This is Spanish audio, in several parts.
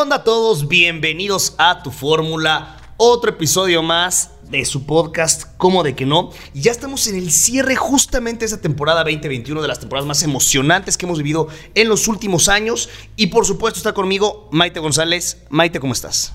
onda a todos? Bienvenidos a Tu Fórmula, otro episodio más de su podcast, como de que no. Y ya estamos en el cierre justamente de esa temporada 2021, de las temporadas más emocionantes que hemos vivido en los últimos años. Y por supuesto está conmigo Maite González. Maite, ¿cómo estás?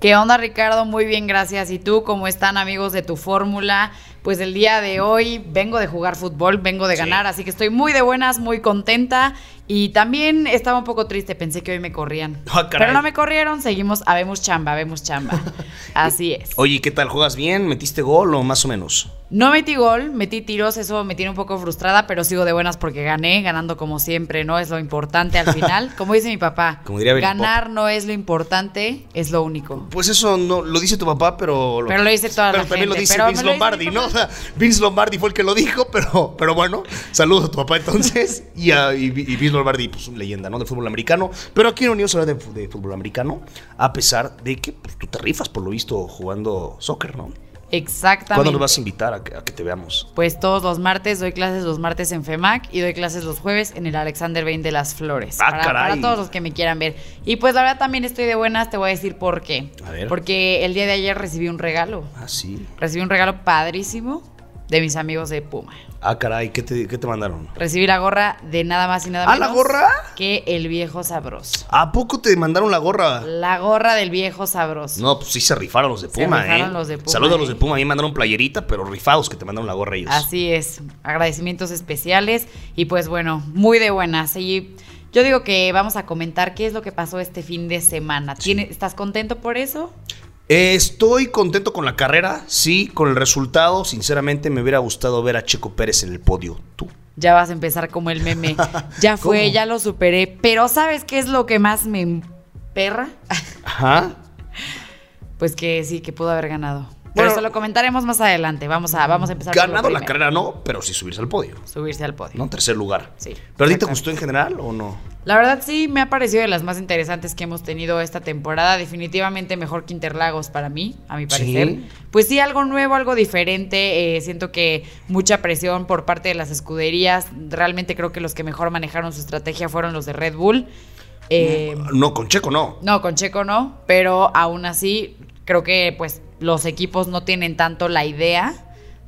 ¿Qué onda Ricardo? Muy bien, gracias. ¿Y tú cómo están amigos de tu fórmula? Pues el día de hoy vengo de jugar fútbol, vengo de ganar, así que estoy muy de buenas, muy contenta y también estaba un poco triste, pensé que hoy me corrían. Ah. Pero no me corrieron, seguimos, habemos chamba, habemos chamba. Así es. Oye, ¿qué tal? ¿Juegas bien? ¿Metiste gol o más o menos? No metí gol, metí tiros, eso me tiene un poco frustrada, pero sigo de buenas porque gané, ganando como siempre, ¿no? Es lo importante al final. Como dice mi papá, Como diría ganar no es lo importante, es lo único. Pues eso no lo dice tu papá, pero. Pero lo dice toda pero la también lo dice pero Vince lo Lombardi, ¿no? O sea, Vince Lombardi fue el que lo dijo, pero, pero bueno, saludos a tu papá entonces. Y, a, y, y Vince Lombardi, pues una leyenda, ¿no? Del fútbol americano. Pero aquí en Unión se habla de, de fútbol americano, a pesar de que pues, tú te rifas, por lo visto, jugando soccer, ¿no? Exactamente. ¿Cuándo nos vas a invitar a que, a que te veamos? Pues todos los martes doy clases los martes en FEMAC y doy clases los jueves en el Alexander Bain de las Flores. Ah, para, caray. para todos los que me quieran ver. Y pues la verdad también estoy de buenas, te voy a decir por qué. A ver. Porque el día de ayer recibí un regalo. Ah, sí. Recibí un regalo padrísimo de mis amigos de Puma. Ah, caray, ¿qué te, qué te mandaron? Recibí la gorra de nada más y nada ¿Ah, menos. la gorra? Que el viejo sabroso. ¿A poco te mandaron la gorra? La gorra del viejo sabroso. No, pues sí se rifaron los de Se Puma, rifaron ¿eh? los de Puma, Saludos a los ¿eh? de Puma. A mí me mandaron playerita, pero rifados que te mandaron la gorra ellos. Así es, agradecimientos especiales y pues bueno, muy de buenas. Y yo digo que vamos a comentar qué es lo que pasó este fin de semana. ¿Tiene- ¿Estás contento por eso? Estoy contento con la carrera, sí, con el resultado. Sinceramente, me hubiera gustado ver a Checo Pérez en el podio. ¿Tú? Ya vas a empezar como el meme. Ya fue, ¿Cómo? ya lo superé. Pero ¿sabes qué es lo que más me perra? Ajá. Pues que sí, que pudo haber ganado. Bueno, Pero eso lo comentaremos más adelante. Vamos a, vamos a empezar Ganado la carrera no, pero sí subirse al podio. Subirse al podio. ¿No? Tercer lugar. Sí, ¿Pero a ti te gustó en general o no? La verdad sí me ha parecido de las más interesantes que hemos tenido esta temporada. Definitivamente mejor que Interlagos para mí, a mi parecer. Sí. Pues sí, algo nuevo, algo diferente. eh, siento que mucha presión por parte de las escuderías. Realmente creo que los que mejor manejaron su estrategia fueron los de Red Bull. Eh, No, con Checo no. no, con Checo no, pero aún así creo que pues los equipos no tienen tanto la idea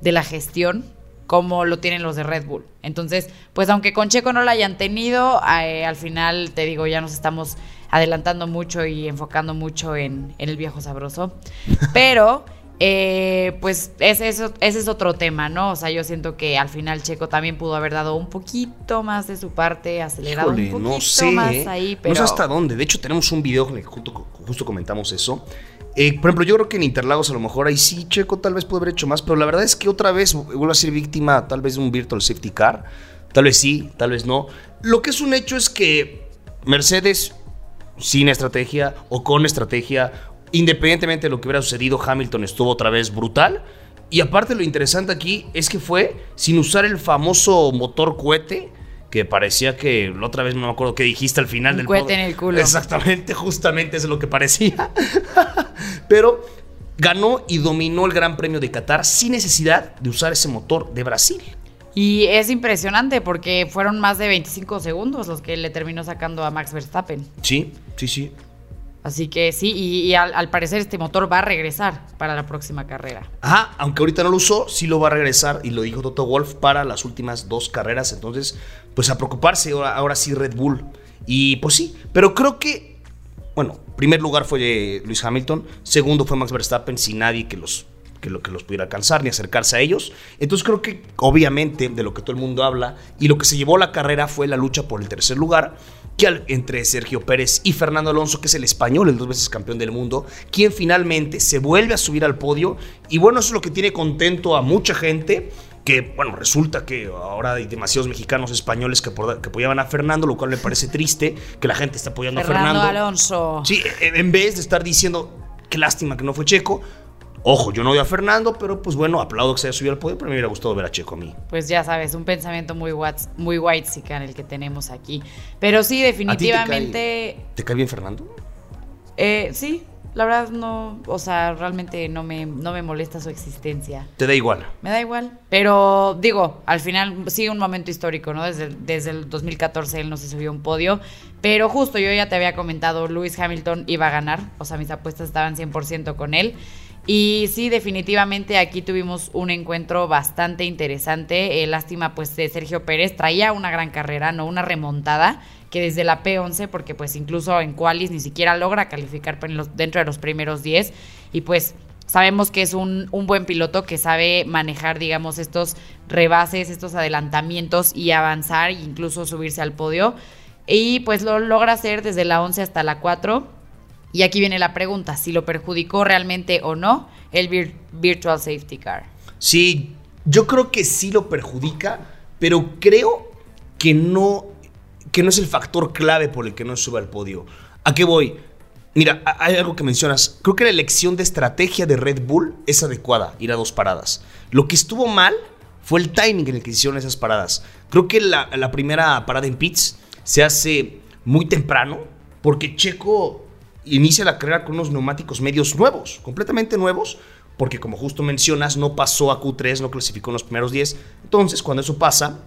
de la gestión como lo tienen los de Red Bull. Entonces, pues aunque con Checo no la hayan tenido, eh, al final te digo, ya nos estamos adelantando mucho y enfocando mucho en, en el viejo sabroso. Pero, eh, pues ese es, ese es otro tema, ¿no? O sea, yo siento que al final Checo también pudo haber dado un poquito más de su parte, acelerado Híjole, un poquito no sé. más ¿eh? ahí, pero... No sé hasta dónde. De hecho, tenemos un video en el que justo, justo comentamos eso. Eh, por ejemplo, yo creo que en Interlagos a lo mejor ahí sí Checo tal vez pudo haber hecho más, pero la verdad es que otra vez vuelve a ser víctima tal vez de un virtual safety car. Tal vez sí, tal vez no. Lo que es un hecho es que Mercedes, sin estrategia o con estrategia, independientemente de lo que hubiera sucedido, Hamilton estuvo otra vez brutal. Y aparte lo interesante aquí es que fue sin usar el famoso motor cohete, que parecía que la otra vez no me acuerdo qué dijiste al final Un del pod- en el culo. Exactamente, justamente eso es lo que parecía. Pero ganó y dominó el Gran Premio de Qatar sin necesidad de usar ese motor de Brasil. Y es impresionante porque fueron más de 25 segundos los que le terminó sacando a Max Verstappen. Sí, sí, sí. Así que sí, y, y al, al parecer este motor va a regresar para la próxima carrera. Ajá, aunque ahorita no lo usó, sí lo va a regresar y lo dijo Toto Wolf para las últimas dos carreras. Entonces, pues a preocuparse ahora, ahora sí Red Bull. Y pues sí, pero creo que, bueno, primer lugar fue Luis Hamilton, segundo fue Max Verstappen sin nadie que los que lo que los pudiera alcanzar ni acercarse a ellos. Entonces creo que obviamente de lo que todo el mundo habla y lo que se llevó la carrera fue la lucha por el tercer lugar que al- entre Sergio Pérez y Fernando Alonso, que es el español, el dos veces campeón del mundo, quien finalmente se vuelve a subir al podio. Y bueno, eso es lo que tiene contento a mucha gente. Que bueno, resulta que ahora hay demasiados mexicanos españoles que, apoyaban a Fernando, lo cual me parece triste que la gente está apoyando Fernando, a Fernando. Alonso. Sí, e- en vez de estar diciendo qué lástima que no fue Checo. Ojo, yo no odio a Fernando, pero pues bueno, aplaudo que se haya subido al podio, pero me hubiera gustado ver a Checo a mí. Pues ya sabes, un pensamiento muy whats- muy white el que tenemos aquí. Pero sí, ¿A ti te definitivamente. cae- ¿Te cae bien Fernando? eh, sí, la verdad no, o sea, realmente no me, no me molesta su existencia. Te da igual. Me da igual. Pero digo, al final sí un momento histórico, ¿no? Desde, desde el 2014 él no se subió a un podio. Pero justo yo ya te había comentado, Lewis Hamilton iba a ganar. O sea, mis apuestas estaban 100% con él. Y sí, definitivamente aquí tuvimos un encuentro bastante interesante. Eh, lástima, pues, de Sergio Pérez. Traía una gran carrera, no una remontada, que desde la P11, porque pues incluso en Qualis ni siquiera logra calificar dentro de los primeros 10. Y pues sabemos que es un, buen piloto que sabe manejar, digamos, estos rebases, estos adelantamientos y avanzar e incluso subirse al podio. Y pues lo logra hacer desde la 11 hasta la 4 y aquí viene la pregunta, si lo perjudicó realmente o no el Virtual Safety Car. Sí, yo creo que sí lo perjudica, pero creo que no, que no es el factor clave por el que no sube al podio. ¿A qué voy? Mira, hay algo que mencionas. Creo que la elección de estrategia de Red Bull es adecuada, ir a dos paradas. Lo que estuvo mal fue el timing en el que hicieron esas paradas. Creo que la, la primera parada en pits se hace muy temprano, porque Checo inicia la carrera con unos neumáticos medios nuevos, completamente nuevos, porque como justo mencionas, no pasó a Q3, no clasificó en los primeros 10. Entonces, cuando eso pasa,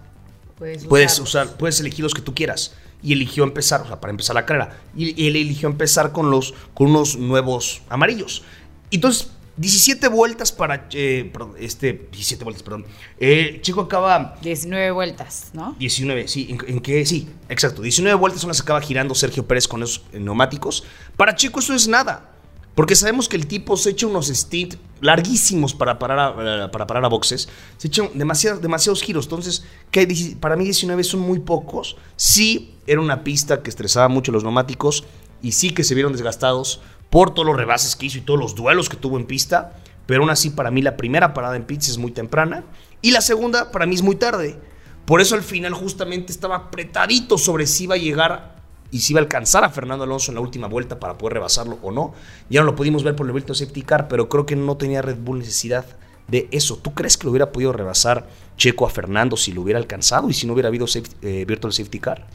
puedes, usar, puedes elegir los que tú quieras. Y eligió empezar, o sea, para empezar la carrera. Y, él eligió empezar con, los, con unos nuevos amarillos. Entonces, 17 vueltas para. Eh, este. 17 vueltas, perdón. Eh, Chico acaba. 19 vueltas, ¿no? 19, sí. ¿En, qué? Sí, exacto. 19 vueltas son las que acaba girando Sergio Pérez con esos neumáticos. Para Chico eso es nada. Porque sabemos que el tipo se echa unos stints larguísimos para parar a, para parar a boxes. Se echan demasiados, giros. Entonces, para mí 19 son muy pocos. Sí, era una pista que estresaba mucho los neumáticos. Y sí que se vieron desgastados por todos los rebases que hizo y todos los duelos que tuvo en pista. Pero aún así, para mí, la primera parada en pits es muy temprana. Y la segunda, para mí, es muy tarde. Por eso al final justamente estaba apretadito sobre si iba a llegar y si iba a alcanzar a Fernando Alonso en la última vuelta para poder rebasarlo o no. Ya no lo pudimos ver por el Virtual Safety Car, pero creo que no tenía Red Bull necesidad de eso. ¿Tú crees que lo hubiera podido rebasar Checo a Fernando si lo hubiera alcanzado y si no hubiera habido eh, Virtual Safety Car?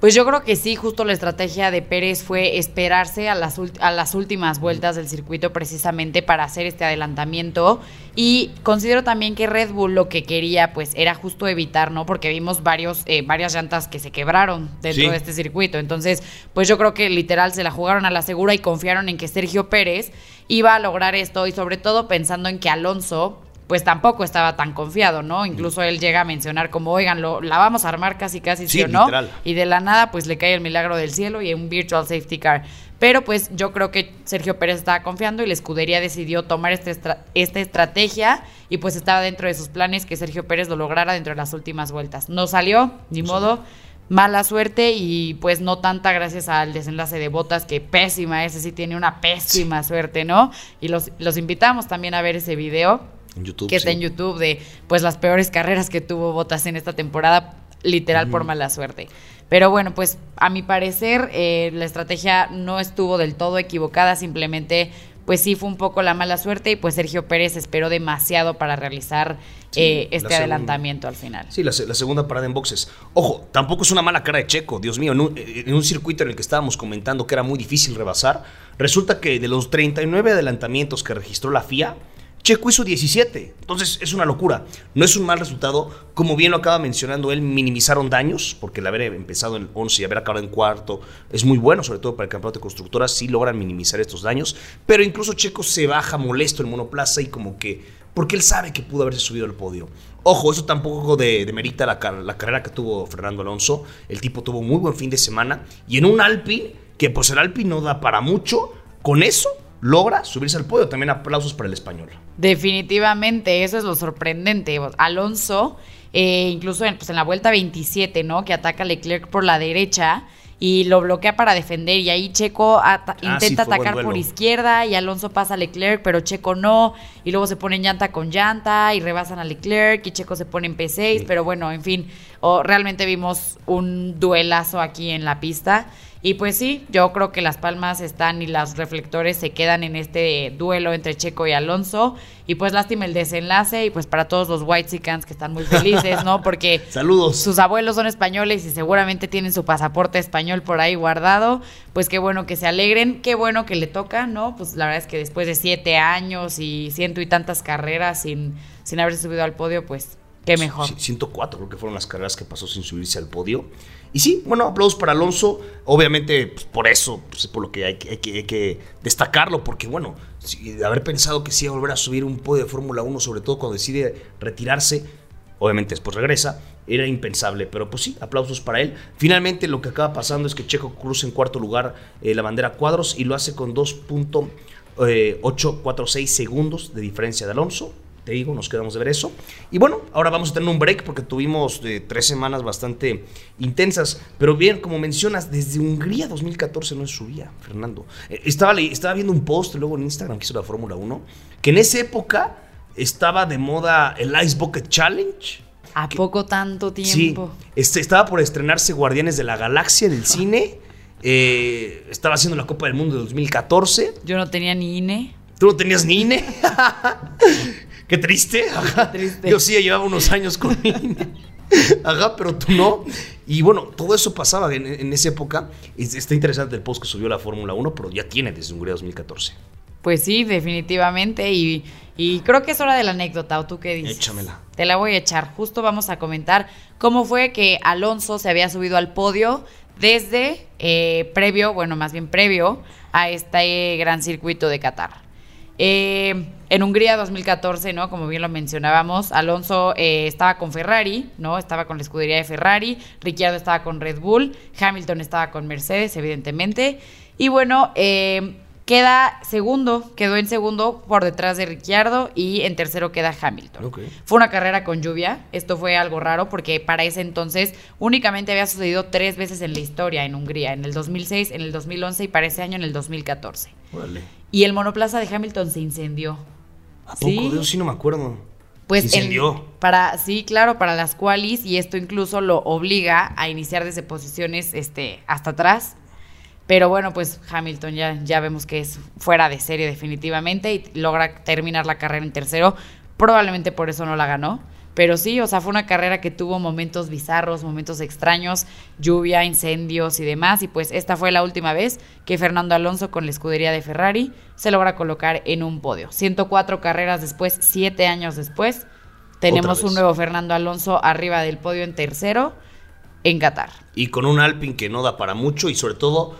Pues yo creo que sí, justo la estrategia de Pérez fue esperarse a las, a las últimas vueltas del circuito precisamente para hacer este adelantamiento. Y considero también que Red Bull lo que quería pues era justo evitar, ¿no? Porque vimos varios, eh, varias llantas que se quebraron dentro de este circuito. Entonces, pues yo creo que literal se la jugaron a la segura y confiaron en que Sergio Pérez iba a lograr esto y sobre todo pensando en que Alonso pues tampoco estaba tan confiado, ¿no? Incluso él llega a mencionar como, oigan, lo, la vamos a armar casi casi, ¿sí, o no? Y de la nada, pues le cae el milagro del cielo y un virtual safety car. Pero pues yo creo que Sergio Pérez estaba confiando y la escudería decidió tomar este esta estrategia y pues estaba dentro de sus planes que Sergio Pérez lo lograra dentro de las últimas vueltas. No salió, ni modo. Mala suerte y pues no tanta gracias al desenlace de botas, que pésima, ese sí tiene una pésima suerte, ¿no? Y los, los invitamos también a ver ese video YouTube, que está en YouTube de pues las peores carreras que tuvo Botas en esta temporada, literal por mala suerte. Pero bueno, pues a mi parecer eh, la estrategia no estuvo del todo equivocada, simplemente pues sí fue un poco la mala suerte y pues Sergio Pérez esperó demasiado para realizar eh, este adelantamiento al final. Sí, la, segunda parada en boxes. Ojo, tampoco es una mala cara de Checo, Dios mío, en un, en un, circuito en el que estábamos comentando que era muy difícil rebasar, resulta que de los 39 adelantamientos que registró la FIA, Checo hizo 17. Entonces es una locura. No es un mal resultado. Como bien lo acaba mencionando él, minimizaron daños, porque el haber empezado en 11 y haber acabado en cuarto es muy bueno, sobre todo para el campeonato de constructoras, sí logran minimizar estos daños. Pero incluso Checo se baja molesto en monoplaza y como que. Porque él sabe que pudo haberse subido al podio. Ojo, eso tampoco demerita la, la carrera que tuvo Fernando Alonso. El tipo tuvo muy buen fin de semana. Y en un Alpine, que pues el Alpine no da para mucho, con eso logra subirse al podio. También aplausos para el español. Definitivamente, eso es lo sorprendente. Alonso, eh, incluso en, pues en la vuelta 27, ¿no? Que ataca a Leclerc por la derecha y lo bloquea para defender y ahí Checo ah, intenta atacar por izquierda y Alonso pasa a Leclerc, pero Checo no, y luego se pone llanta con llanta y rebasan a Leclerc y Checo se pone en P6, pero bueno, en fin, o realmente vimos un duelazo aquí en la pista. Y pues sí, yo creo que las palmas están y los reflectores se quedan en este duelo entre Checo y Alonso. Y pues lástima el desenlace y pues para todos los White Whitesicans que están muy felices, ¿no? Porque Saludos. sus abuelos son españoles y seguramente tienen su pasaporte español por ahí guardado. Pues qué bueno que se alegren, qué bueno que le toca, ¿no? Pues la verdad es que después de siete años y ciento y tantas carreras sin, sin haberse subido al podio, pues qué mejor. 104 creo que fueron las carreras que pasó sin subirse al podio. Y sí, bueno, aplausos para Alonso. Obviamente, pues, por eso, pues, por lo que hay, que, destacarlo, porque bueno, si, haber pensado que sí iba a volver a subir un podio de Fórmula 1, sobre todo cuando decide retirarse, obviamente después regresa, era impensable, pero pues sí, aplausos para él. Finalmente lo que acaba pasando es que Checo cruza en cuarto lugar eh, la bandera cuadros y lo hace con 2.846 eh, segundos de diferencia de Alonso te digo, nos quedamos de ver eso. Y bueno, ahora vamos a tener un break porque tuvimos de eh, tres semanas bastante intensas. Pero bien, como mencionas, desde Hungría 2014 no subía, Fernando. Eh, estaba, estaba viendo un post luego en Instagram que hizo la Fórmula 1, que en esa época estaba de moda el Ice Bucket Challenge. ¿A poco tanto tiempo? Sí, este, estaba por estrenarse Guardianes de la Galaxia del cine. Eh, estaba haciendo la Copa del Mundo de 2014. Yo no tenía ni INE. ¿Tú no tenías ni INE? Qué triste. Yo sí llevaba unos años con Ajá, pero tú no. Y bueno, todo eso pasaba en, esa época. Está interesante el post que subió la Fórmula 1, pero ya tiene desde Hungría 2014. Pues sí, definitivamente. Y, creo que es hora de la anécdota, ¿o tú qué dices? Échamela. Te la voy a echar. Justo vamos a comentar cómo fue que Alonso se había subido al podio desde eh, previo, bueno, más bien previo a este gran circuito de Qatar. Eh, en Hungría 2014, ¿no? Como bien lo mencionábamos, Alonso eh, estaba con Ferrari, ¿no? Estaba con la escudería de Ferrari, Ricciardo estaba con Red Bull, Hamilton estaba con Mercedes, evidentemente. Y bueno, eh, queda segundo, quedó en segundo por detrás de Ricciardo y en tercero queda Hamilton. Fue una carrera con lluvia, esto fue algo raro porque para ese entonces únicamente había sucedido tres veces en la historia en Hungría, en el 2006, en el 2011 y para ese año en el 2014. Y el monoplaza de Hamilton se incendió. ¿A poco? ¿Sí? De sí no me acuerdo. Pues incendió. para, sí, claro, para las cuales, y esto incluso lo obliga a iniciar desde posiciones este, hasta atrás. Pero bueno, pues Hamilton ya, ya vemos que es fuera de serie definitivamente y logra terminar la carrera en tercero. Probablemente por eso no la ganó. Pero sí, o sea, fue una carrera que tuvo momentos bizarros, momentos extraños, lluvia, incendios y demás. Y pues esta fue la última vez que Fernando Alonso con la escudería de Ferrari se logra colocar en un podio. 104 carreras después, 7 años después, tenemos un nuevo Fernando Alonso arriba del podio en tercero en Qatar. Y con un Alpine que no da para mucho y sobre todo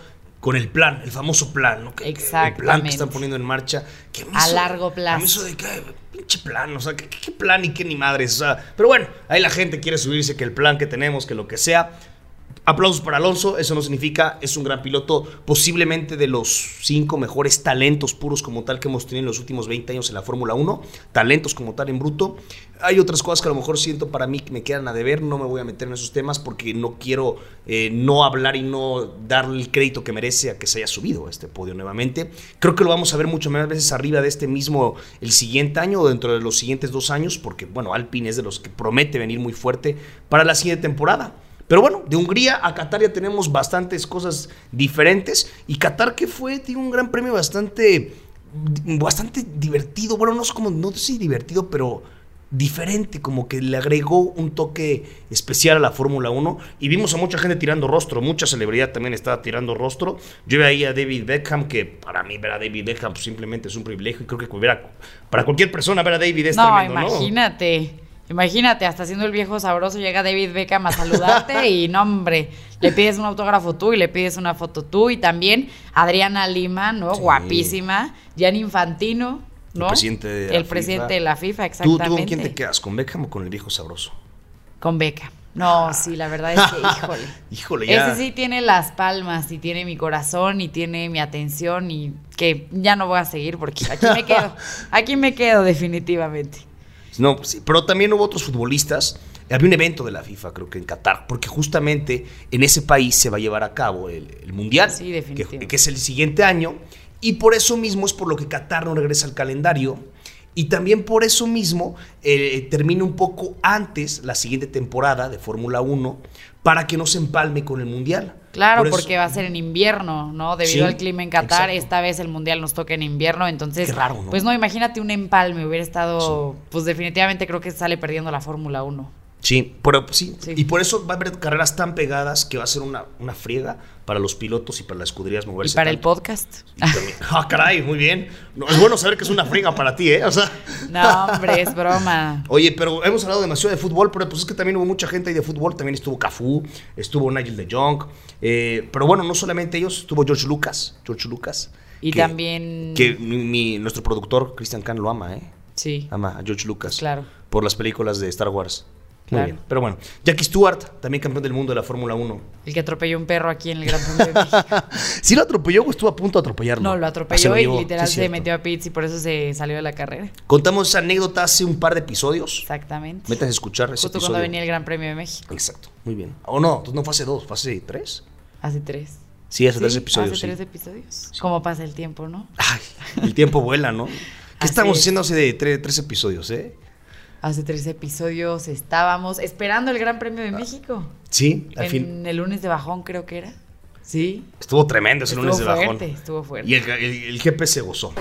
con el plan, el famoso plan, ¿no? Que, El plan que están poniendo en marcha. Que a largo plazo. A mí eso de que, pinche plan, o sea, ¿qué, plan y qué ni madres? O sea, pero bueno, ahí la gente quiere subirse que el plan que tenemos, que lo que sea. Aplausos para Alonso, eso no significa, es un gran piloto, posiblemente de los cinco mejores talentos puros como tal que hemos tenido en los últimos 20 años en la Fórmula 1, talentos como tal en bruto. Hay otras cosas que a lo mejor siento para mí que me quedan a deber, no me voy a meter en esos temas porque no quiero eh, no hablar y no darle el crédito que merece a que se haya subido a este podio nuevamente. Creo que lo vamos a ver mucho más veces arriba de este mismo el siguiente año o dentro de los siguientes dos años, porque bueno, Alpine es de los que promete venir muy fuerte para la siguiente temporada. Pero bueno, de Hungría a Qatar ya tenemos bastantes cosas diferentes. Y Qatar que fue, tiene un gran premio bastante, bastante divertido. Bueno, no sé no sé si divertido, pero diferente, como que le agregó un toque especial a la Fórmula 1 y vimos a mucha gente tirando rostro, mucha celebridad también estaba tirando rostro. Yo ahí a David Beckham, que para mí ver a David Beckham pues, simplemente es un privilegio y creo que para cualquier persona ver a David es no, tremendo, imagínate. Imagínate, hasta siendo el viejo sabroso llega David Beckham a saludarte y no, hombre, le pides un autógrafo tú y le pides una foto tú. Y también Adriana Lima, ¿no? Guapísima. Jan Infantino, ¿no? El presidente de la, el presidente de la FIFA, exactamente. ¿Tú, con quién te quedas? ¿Con Beckham o con el viejo sabroso? Con Beckham. No, ah. sí, la verdad es que, híjole. híjole, ya. Ese sí tiene las palmas y tiene mi corazón y tiene mi atención y que ya no voy a seguir porque aquí me quedo. Aquí me quedo definitivamente. No, sí, pero también hubo otros futbolistas. Había un evento de la FIFA, creo que en Qatar, porque justamente en ese país se va a llevar a cabo el, Mundial, que, que, es el siguiente año, y por eso mismo es por lo que Qatar no regresa al calendario. Y también por eso mismo eh, termina un poco antes la siguiente temporada de Fórmula 1 para que no se empalme con el Mundial. Claro, Por eso- porque va a ser en invierno, ¿no? Debido Sí, al clima en Qatar, exacto. esta vez el mundial nos toca en invierno, entonces. Qué raro, ¿no? Pues no, imagínate un empalme, hubiera estado. Pues definitivamente creo que sale perdiendo la Fórmula 1. Sí, pero sí, Sí. Y por eso va a haber carreras tan pegadas que va a ser una, una friega para los pilotos y para las escuderías Y moverse. para el podcast. Y Ah, caray, muy bien. No, es bueno saber que es una friega para ti, ¿eh? O sea. No, hombre, es broma. Oye, pero hemos hablado demasiado de fútbol, pero pues es que también hubo mucha gente ahí de fútbol. También estuvo Cafú, estuvo Nigel de Jong. Eh, pero bueno, no solamente ellos, estuvo George Lucas. George Lucas. Y que- también. Que mi, mi- nuestro productor, Christian Kahn, lo ama, ¿eh? Sí. Ama a George Lucas. Claro. Por las películas de Star Wars. Muy Claro. bien. Pero bueno, Jackie Stewart, también campeón del mundo de la Fórmula 1. El que atropelló un perro aquí en el Gran Premio de México. ¿Sí lo atropelló o estuvo a punto de atropellarlo? No, lo Ah, atropelló y literal Sí, se metió a pits y por eso se salió de la carrera. Contamos esa anécdota hace un par de episodios. Exactamente. Métanse a escuchar ese Justo episodio. cuando venía el Gran Premio de México. Exacto, muy bien. O no, entonces no fue hace dos, fue hace tres. Hace tres. Sí, hace tres episodios. Hace sí. tres episodios. ¿Cómo pasa el tiempo, no? Ay, el tiempo vuela, ¿no? ¿Qué Así estamos es. haciendo hace de tre- tres episodios, eh? Hace tres episodios estábamos esperando el Gran Premio de México. Sí, al en fin. el lunes de bajón, creo que era. Sí. Estuvo tremendo ese Estuvo lunes de bajón. fuerte, estuvo fuerte. Y el, el, el GP se gozó.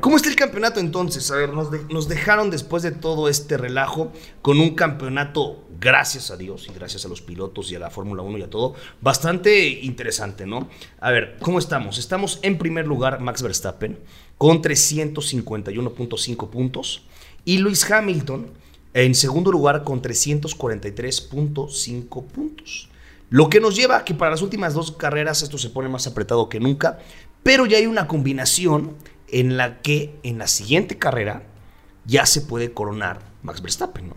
¿Cómo está el campeonato entonces? A ver, nos, de- nos dejaron después de todo este relajo con un campeonato, gracias a Dios y gracias a los pilotos y a la Fórmula 1 y a todo, bastante interesante, ¿no? A ver, ¿cómo estamos? Estamos en primer lugar Max Verstappen con 351.5 puntos y Luis Hamilton en segundo lugar con 343.5 puntos. Lo que nos lleva a que para las últimas dos carreras esto se pone más apretado que nunca, pero ya hay una combinación en la que en la siguiente carrera ya se puede coronar Max Verstappen, ¿no?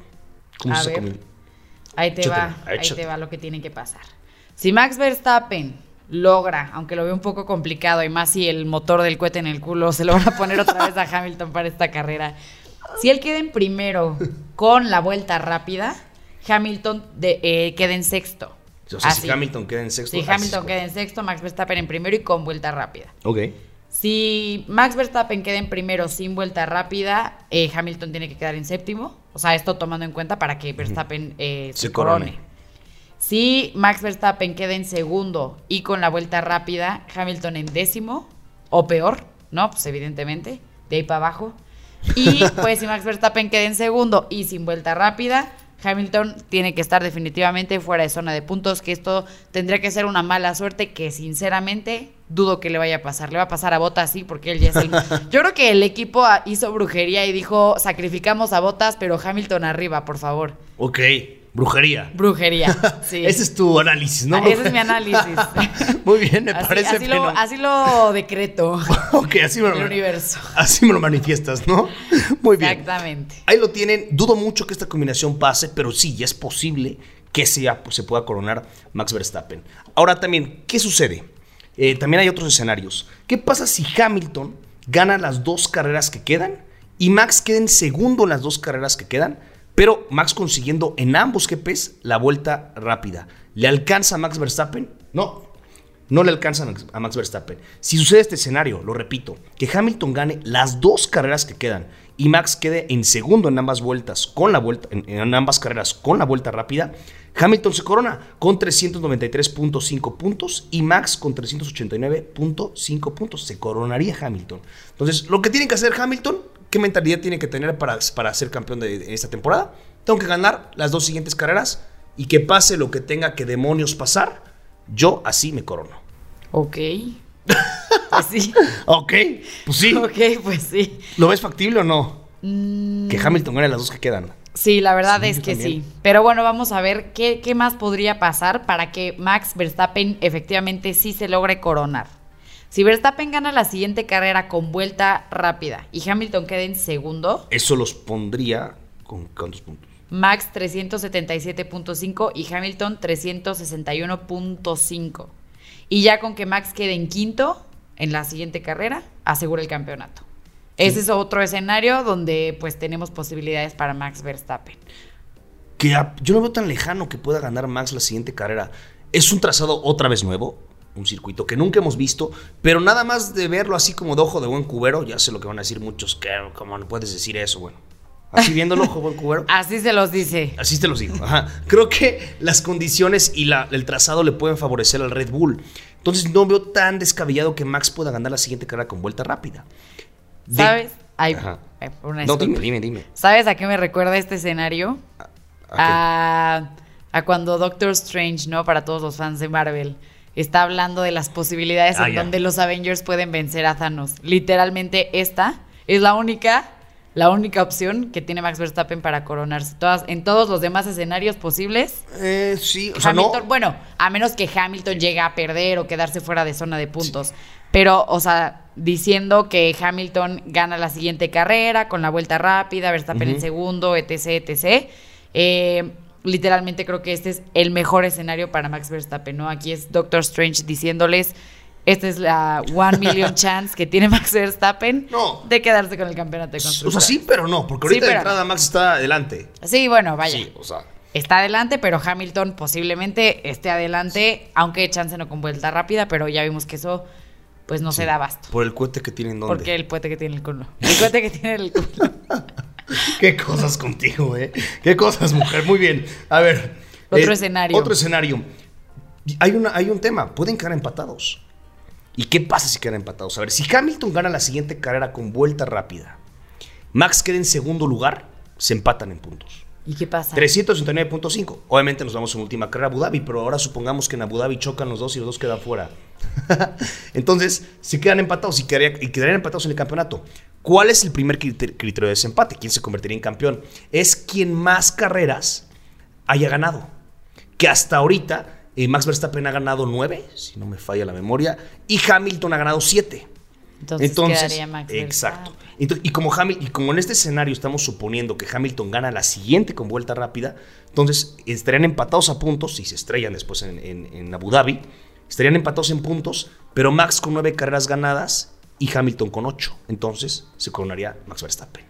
¿Cómo A se ver. Ahí te va, ahí te va lo que tiene que pasar. Si Max Verstappen logra, aunque lo veo un poco complicado y más si el motor del cohete en el culo se lo van a poner otra vez a Hamilton para esta carrera. Si él queda en primero con la vuelta rápida, Hamilton de- eh, queda en sexto. O sea, si Así. Hamilton queda en sexto. Si Hamilton queda en sexto, Max Verstappen en primero y con vuelta rápida. Ok. Si Max Verstappen queda en primero sin vuelta rápida, eh, Hamilton tiene que quedar en séptimo. O sea, esto tomando en cuenta para que Verstappen eh, se, Se corone. corone. Si Max Verstappen queda en segundo y con la vuelta rápida, Hamilton en décimo o peor, ¿no? Pues evidentemente, de ahí para abajo. Y pues si Max Verstappen queda en segundo y sin vuelta rápida, Hamilton tiene que estar definitivamente fuera de zona de puntos, que esto tendría que ser una mala suerte que sinceramente dudo que le vaya a pasar. Le va a pasar a Botas, sí, porque él ya es el... Yo creo que el equipo ah, hizo brujería y dijo, sacrificamos a Botas, pero Hamilton arriba, por favor. Ok. Brujería. Brujería, sí. Ese es tu análisis, ¿no? Ah, ese es mi análisis. Muy bien, me Así- parece así, lo, así lo decreto. Ok, así me, El lo, universo. así me lo manifiestas, ¿no? Muy bien. Exactamente. Ahí lo tienen. Dudo mucho que esta combinación pase, pero sí, ya es posible que sea, pues, se pueda coronar Max Verstappen. Ahora también, ¿qué sucede? Eh, también hay otros escenarios. ¿Qué pasa si Hamilton gana las dos carreras que quedan y Max queda en segundo en las dos carreras que quedan? Pero Max consiguiendo en ambos GPs la vuelta rápida. ¿Le alcanza a Max Verstappen? No, no le alcanza a Max- Verstappen. Si sucede este escenario, lo repito, que Hamilton gane las dos carreras que quedan y Max quede en segundo en ambas vueltas con la vuelta en ambas carreras con la vuelta rápida, Hamilton se corona con 393.5 puntos y Max con 389.5 puntos. Se coronaría Hamilton. Entonces, lo que tiene que hacer Hamilton, ¿qué mentalidad tiene que tener para, para ser campeón de, de esta temporada? Tengo que ganar las dos siguientes carreras y que pase lo que tenga que demonios pasar. Yo así me corono. Ok. Pues sí. Ok, pues sí. Ok, pues sí. ¿Lo ves factible o no? Mm, Que Hamilton gane las dos que quedan. Sí, la verdad Sí, es que también. sí. Pero bueno, vamos a ver qué, qué más podría pasar para que Max Verstappen efectivamente sí se logre coronar. Si Verstappen gana la siguiente carrera con vuelta rápida y Hamilton queda en segundo, Eso los pondría con cuántos puntos. Max 377.5 y Hamilton 361.5. Y ya con que Max quede en quinto en la siguiente carrera, asegura el campeonato. Ese es otro escenario donde pues tenemos posibilidades para Max Verstappen. que a- yo no veo tan lejano que pueda ganar Max la siguiente carrera. Es un trazado otra vez nuevo, un circuito que nunca hemos visto, pero nada más de verlo así como de ojo de buen cubero, ya sé lo que van a decir muchos, que ¿cómo no puedes decir eso? Bueno, así viéndolo ojo de buen cubero. Así se los dice. Así te los digo. Ajá. Creo que las condiciones y la- el trazado le pueden favorecer al Red Bull. Entonces no veo tan descabellado que Max pueda ganar la siguiente carrera con vuelta rápida. De- ¿Sabes? Ay, Ajá. ay, una No, dime, dime, dime. ¿Sabes a qué me recuerda este escenario? ¿A A, a cuando Doctor Strange, ¿no? Para todos los fans de Marvel, está hablando de las posibilidades Ah, en ya. donde los Avengers pueden vencer a Thanos. Literalmente esta es la única, la única opción que tiene Max Verstappen para coronarse. Todas, en todos los demás escenarios posibles, Eh, sí, o sea, no. Hamilton, bueno, a menos que Hamilton llegue a perder o quedarse fuera de zona de puntos. Pero, o sea, diciendo que Hamilton gana la siguiente carrera con la vuelta rápida, Verstappen en segundo, etc, etc. eh, literalmente creo que este es el mejor escenario para Max Verstappen, ¿no? Aquí es Doctor Strange diciéndoles, esta es la one million chance que tiene Max Verstappen No. de quedarse con el campeonato de O constructores. sea, sí, pero no, porque Sí, ahorita de pero entrada Max está adelante. Sí, bueno, vaya. Sí, o sea. Está adelante, pero Hamilton posiblemente esté adelante, aunque chance no con vuelta rápida, pero ya vimos que eso pues no se da abasto. Por el cohete que tienen donde. Porque el puente que tiene el culo. El puente que tiene el culo. Qué cosas contigo, ¿eh? Qué cosas, mujer. Muy bien. A ver. Otro eh, escenario. Otro escenario. Hay, una, hay un tema. Pueden quedar empatados. ¿Y qué pasa si quedan empatados? A ver, si Hamilton gana la siguiente carrera con vuelta rápida, Max queda en segundo lugar, se empatan en puntos. ¿Y qué pasa? 369.5. Obviamente nos vamos en última carrera a Abu Dhabi, pero ahora supongamos que en Abu Dhabi chocan los dos y los dos quedan fuera. Entonces, se quedan empatados y, quedaría- y quedarían empatados en el campeonato. ¿Cuál es el primer criter- criterio de desempate? ¿Quién se convertiría en campeón? Es quien más carreras haya ganado. Que hasta ahorita eh, Max Verstappen ha ganado nueve, si no me falla la memoria, y Hamilton ha ganado siete. Entonces, Entonces, quedaría Max exacto. Y, como Hamil- y como en este escenario estamos suponiendo que Hamilton gana la siguiente con vuelta rápida, entonces estarían empatados a puntos, si se estrellan después en, en- en Abu Dhabi, estarían empatados en puntos, pero Max con nueve carreras ganadas y Hamilton con ocho. Entonces se coronaría Max Verstappen.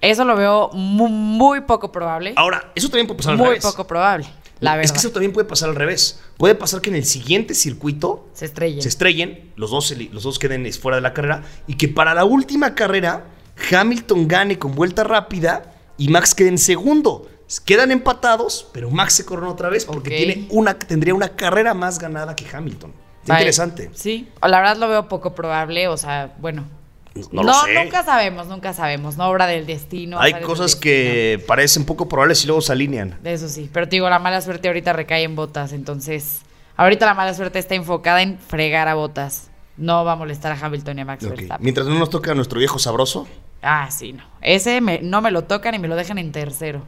Eso lo veo mu- muy, poco probable. Ahora, eso también puede pasar al muy revés. poco probable, la verdad. Es que eso también puede pasar al revés. Puede pasar que en el siguiente circuito Se estrellen, los dos, los dos queden fuera de la carrera y que para la última carrera Hamilton gane con vuelta rápida y Max quede en segundo. Quedan empatados, pero Max se corona otra vez porque tiene una, tendría una carrera más ganada que Hamilton. Está interesante. Sí, la verdad lo veo poco probable, o sea, bueno. No, lo sé. nunca sabemos, nunca sabemos, no obra del destino. Hay cosas destino. que parecen poco probables y luego se alinean. Eso sí, pero te digo, la mala suerte ahorita recae en botas, entonces ahorita la mala suerte está enfocada en fregar a botas. No va a molestar a Hamilton y a Max Ok. Verstappen. Mientras no nos toque a nuestro viejo sabroso. Ah, sí, no. Ese me- no me lo tocan y me lo dejan en tercero.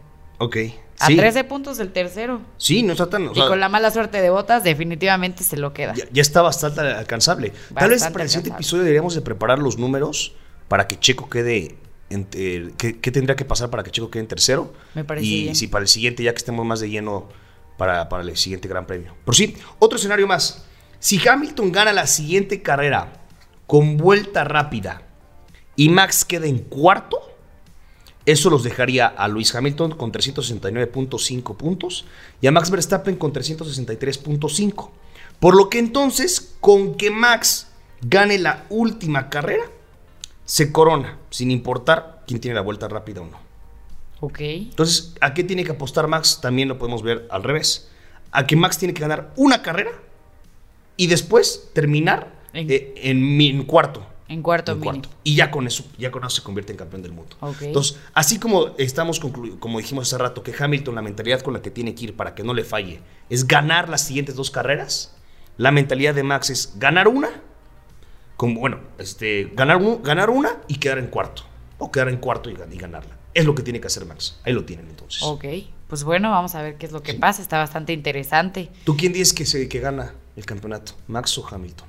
Ok. A Sí. 13 puntos el tercero. Sí, no está tan. o y sea, con la mala suerte de botas, definitivamente se lo queda. Ya, ya está bastante alcanzable. Tal vez para el siguiente episodio deberíamos de preparar los números para que Checo quede... En, eh, ¿qué, qué tendría que pasar para que Checo quede en tercero? Me parece Y bien. si para el siguiente, ya que estemos más de lleno para, para el siguiente Gran Premio. Pero sí, otro escenario más. Si Hamilton gana la siguiente carrera con vuelta rápida y Max queda en cuarto, eso los dejaría a Luis Hamilton con 369.5 puntos y a Max Verstappen con 363.5. Por lo que entonces, con que Max gane la última carrera, se corona, sin importar quién tiene la vuelta rápida o no. Ok. Entonces, ¿a qué tiene que apostar Max? También lo podemos ver al revés. A que Max tiene que ganar una carrera y después terminar En- eh, en, en cuarto. En cuarto En mínimo. cuarto. Y ya con eso, ya con eso se convierte en campeón del mundo. Entonces, así como estamos como dijimos hace rato, que Hamilton, la mentalidad con la que tiene que ir para que no le falle, es ganar las siguientes dos carreras. La mentalidad de Max es ganar una, bueno, este, ganar, un- ganar una y quedar en cuarto. O quedar en cuarto y ganarla. Es lo que tiene que hacer Max. Ahí lo tienen entonces. Ok. Pues bueno, vamos a ver qué es lo que pasa. Está bastante interesante. ¿Tú quién dices que, se, que gana el campeonato? ¿Max o Hamilton?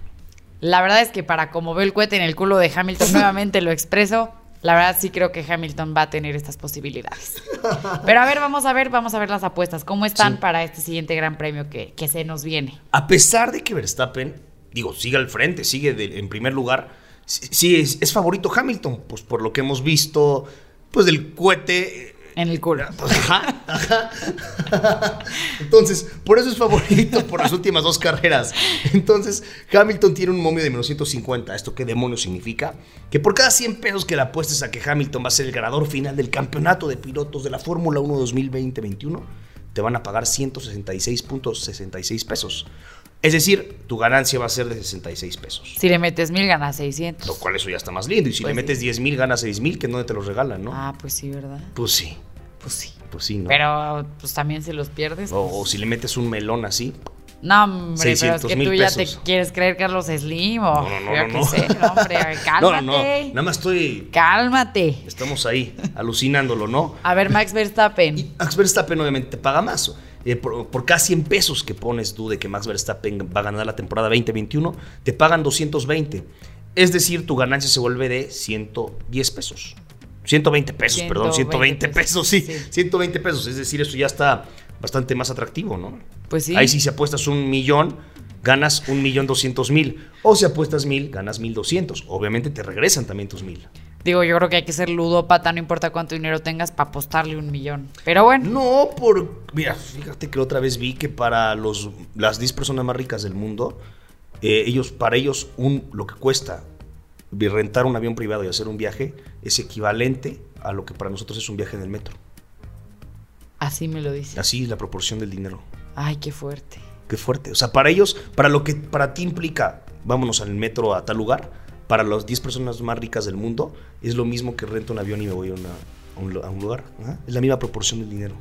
La verdad es que para como veo el cohete en el culo de Hamilton, nuevamente lo expreso. La verdad sí creo que Hamilton va a tener estas posibilidades. Pero a ver, vamos a ver, vamos a ver las apuestas. ¿Cómo están Sí. para este siguiente gran premio que, que se nos viene? A pesar de que Verstappen, digo, sigue al frente, sigue de- en primer lugar, sí, sí es, es favorito Hamilton, pues por lo que hemos visto, pues del cohete, En el culo. Ajá, ajá. Entonces, por eso es favorito por las últimas dos carreras. Entonces, Hamilton tiene un momio de menos 150. ¿Esto qué demonios significa? Que por cada 100 pesos que le apuestes a que Hamilton va a ser el ganador final del campeonato de pilotos de la Fórmula 1 2020-21, te van a pagar 166.66 pesos. Es decir, tu ganancia va a ser de 66 pesos. Si le metes mil, ganas 600. Lo cual eso ya está más lindo. Y si Pues le metes sí. 10 mil, ganas 6 mil, que no te los regalan, ¿no? Ah, pues sí, ¿verdad? Pues sí, Pues sí. pues sí, ¿no? Pero pues también si los pierdes. o, pues- o si le metes un melón así, No, hombre, pero es 600 que tú ya te quieres creer Carlos Slim o No, no, no, no, no. sé, no, hombre, cálmate. no, no. Nada más estoy. Cálmate. Estamos ahí, alucinándolo, ¿no? A ver, Max Verstappen. Y Max Verstappen obviamente te paga más. Eh, por, por cada 100 pesos que pones tú de que Max Verstappen va a ganar la temporada 2021, te pagan 220. Es decir, tu ganancia se vuelve de 110 pesos. 120 pesos, perdón, 120 120 pesos, sí, sí. 120 pesos. Es decir, eso ya está bastante más atractivo, ¿no? Pues sí. Ahí sí, si apuestas un millón, ganas un millón doscientos mil. O si apuestas mil, ganas mil doscientos. Obviamente te regresan también tus mil. Digo, yo creo que hay que ser ludópata, no importa cuánto dinero tengas, para apostarle un millón. Pero bueno, No, por. Mira, fíjate que otra vez vi que para los, las 10 personas más ricas del mundo, eh, ellos, para ellos, un, lo que cuesta rentar un avión privado y hacer un viaje es equivalente a lo que para nosotros es un viaje en el metro. así me lo dice. Así es la proporción del dinero. Ay, qué fuerte. Qué fuerte. O sea, para ellos, para lo que para ti implica, vámonos al metro a tal lugar, para las 10 personas más ricas del mundo, es lo mismo que rento un avión y me voy a, una- a un, lu- a un lugar. Es la misma proporción del dinero.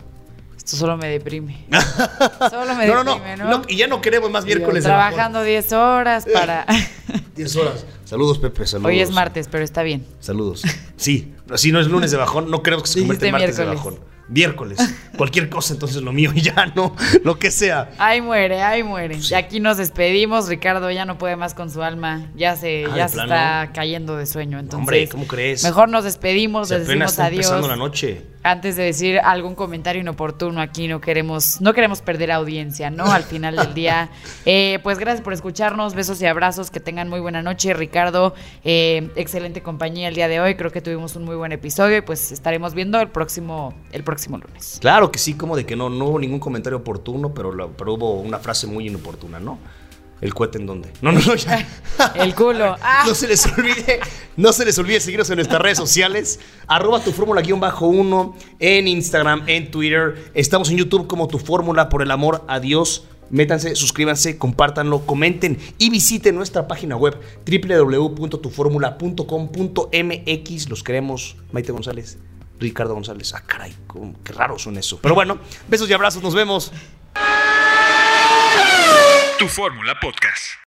Esto solo me deprime. solo me No, deprime, no, ¿no? no, Y ya no queremos más Digo, miércoles. Trabajando 10 horas para... 10 horas. Saludos, Pepe. Saludos. Hoy es martes, pero está bien. Saludos. Sí, así no es lunes de bajón. No queremos que se convierta en martes de bajón. Miércoles. Cualquier cosa, entonces lo mío ya no. Lo que sea. Ay, muere, ay, muere. Sí. Y aquí nos despedimos. Ricardo ya no puede más con su alma. Ya se, Ah, ya ¿de se está cayendo de sueño. Entonces, Hombre, ¿cómo crees? Mejor nos despedimos, Si les decimos está adiós. empezando la noche. Antes de decir algún comentario inoportuno aquí, no queremos, no queremos perder audiencia, ¿no? Al final del día. Eh, pues gracias por escucharnos, besos y abrazos, que tengan muy buena noche. Ricardo, eh, excelente compañía el día de hoy. Creo que tuvimos un muy buen episodio y pues estaremos viendo el próximo, el próximo lunes. Claro que sí, como de que no, no hubo ningún comentario oportuno, pero, hubo una frase muy inoportuna, ¿no? ¿El cohete en dónde? No, no, no, ya. El culo. Ah. No se les olvide, no se les olvide seguirnos en nuestras redes sociales, arroba tu fórmula guion bajo uno, en Instagram, en Twitter. Estamos en YouTube como tu fórmula, por el amor a Dios. Métanse, suscríbanse, compártanlo, comenten y visiten nuestra página web www.tuformula.com.mx. Los queremos, Maite González, Ricardo González. Ah, caray, qué raro son eso. Pero bueno, besos y abrazos, nos vemos. Tu Fórmula Podcast.